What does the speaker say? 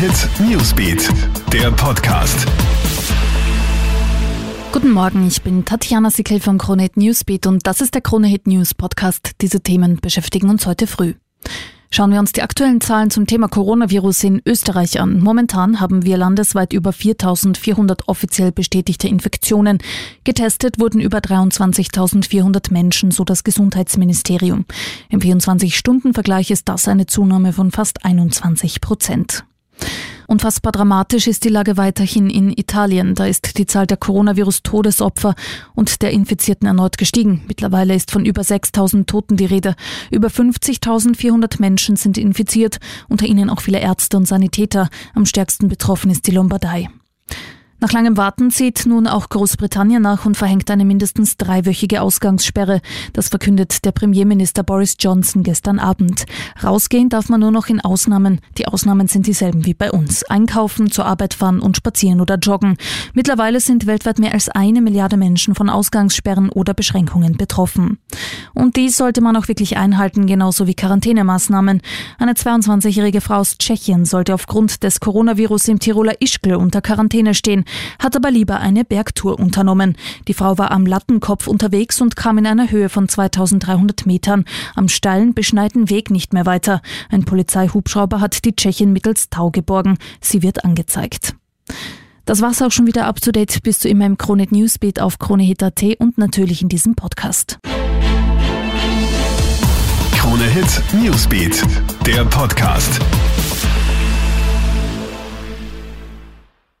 Hit Newsbeat, der Podcast. Guten Morgen, ich bin Tatjana Sickel vom Krone Hit Newsbeat und das ist der Krone Hit News Podcast. Diese Themen beschäftigen uns heute früh. Schauen wir uns die aktuellen Zahlen zum Thema Coronavirus in Österreich an. Momentan haben wir landesweit über 4400 offiziell bestätigte Infektionen. Getestet wurden über 23.400 Menschen, so das Gesundheitsministerium. Im 24-Stunden-Vergleich ist das eine Zunahme von fast 21 Prozent. Unfassbar dramatisch ist die Lage weiterhin in Italien. Da ist die Zahl der Coronavirus-Todesopfer und der Infizierten erneut gestiegen. Mittlerweile ist von über 6000 Toten die Rede. Über 50.400 Menschen sind infiziert, unter ihnen auch viele Ärzte und Sanitäter. Am stärksten betroffen ist die Lombardei. Nach langem Warten zieht nun auch Großbritannien nach und verhängt eine mindestens dreiwöchige Ausgangssperre. Das verkündet der Premierminister Boris Johnson gestern Abend. Rausgehen darf man nur noch in Ausnahmen. Die Ausnahmen sind dieselben wie bei uns. Einkaufen, zur Arbeit fahren und spazieren oder joggen. Mittlerweile sind weltweit mehr als eine Milliarde Menschen von Ausgangssperren oder Beschränkungen betroffen. Und dies sollte man auch wirklich einhalten, genauso wie Quarantänemaßnahmen. Eine 22-jährige Frau aus Tschechien sollte aufgrund des Coronavirus im Tiroler Ischgl unter Quarantäne stehen hat aber lieber eine Bergtour unternommen. Die Frau war am Lattenkopf unterwegs und kam in einer Höhe von 2300 Metern am steilen, beschneiten Weg nicht mehr weiter. Ein Polizeihubschrauber hat die Tschechin mittels Tau geborgen. Sie wird angezeigt. Das war's auch schon wieder up to date. Bist du immer im Kronehit Newsbeat auf kronehit.at und natürlich in diesem Podcast. Krone Newsbeat, der Podcast.